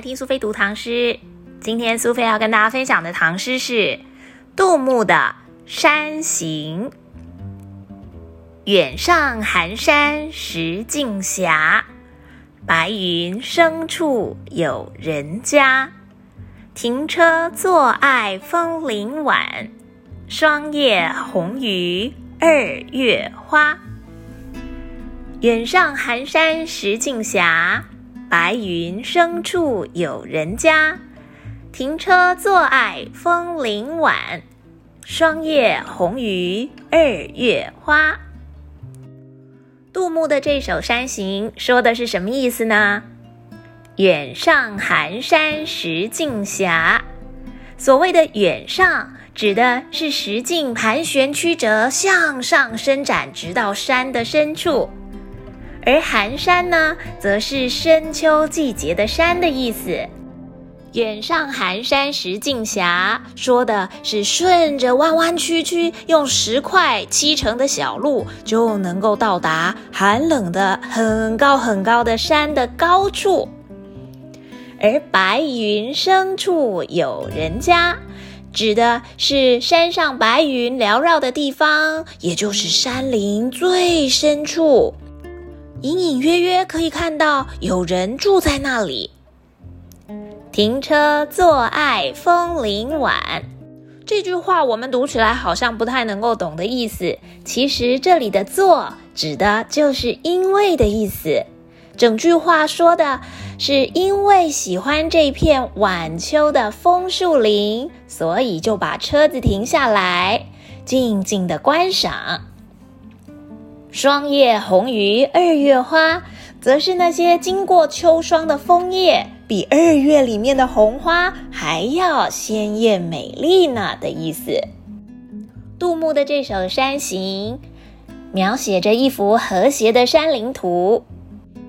听苏菲读唐诗。今天苏菲要跟大家分享的唐诗是杜牧的《山行》。远上寒山石径斜，白云深处有人家。停车坐爱枫林晚，霜叶红于二月花。远上寒山石径斜，白云深处有人家。停车坐爱枫林晚，霜叶红于二月花。杜牧的这首《山行》说的是什么意思呢？远上寒山石径斜，所谓的远上。指的是石径盘旋曲折，向上伸展，直到山的深处；而寒山呢，则是深秋季节的山的意思。远上寒山石径斜，说的是顺着弯弯曲曲、用石块砌成的小路，就能够到达寒冷的很高很高的山的高处。而白云深处有人家。指的是山上白云缭绕的地方，也就是山林最深处，隐隐约约可以看到有人住在那里。停车坐爱枫林晚，这句话我们读起来好像不太能够懂的意思。其实这里的“坐”指的就是因为的意思。整句话说的是，因为喜欢这片晚秋的枫树林，所以就把车子停下来，静静的观赏。霜叶红于二月花，则是那些经过秋霜的枫叶，比二月里面的红花还要鲜艳美丽呢的意思。杜牧的这首《山行》，描写着一幅和谐的山林图。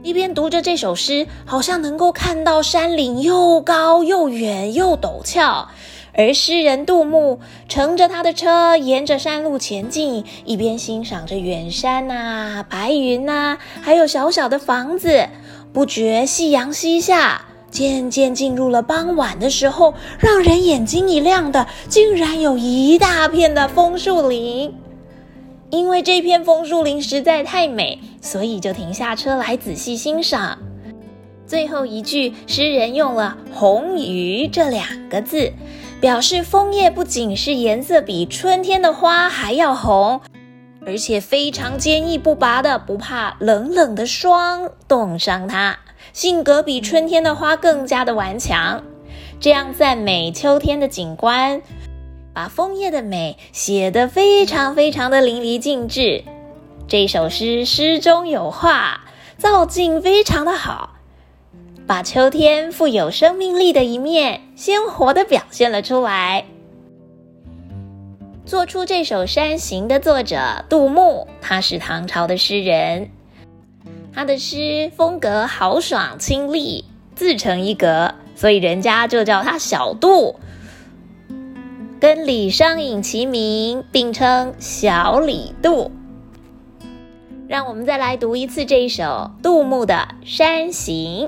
一边读着这首诗，好像能够看到山岭又高又远又陡峭，而诗人杜牧乘着他的车，沿着山路前进，一边欣赏着远山呐、白云呐，还有小小的房子。不觉夕阳西下，渐渐进入了傍晚的时候，让人眼睛一亮的，竟然有一大片的枫树林。因为这片枫树林实在太美，所以就停下车来仔细欣赏。最后一句，诗人用了“红鱼”这两个字，表示枫叶不仅是颜色比春天的花还要红，而且非常坚毅不拔的，不怕冷冷的霜冻伤它，性格比春天的花更加的顽强。这样赞美秋天的景观。把枫叶的美写得非常非常的淋漓尽致，这首诗诗中有画，造境非常的好，把秋天富有生命力的一面鲜活的表现了出来。做出这首《山行》的作者杜牧，他是唐朝的诗人，他的诗风格豪爽清丽，自成一格，所以人家就叫他小杜。跟李商隐齐名，并称小李杜。让我们再来读一次这首杜牧的《山行》：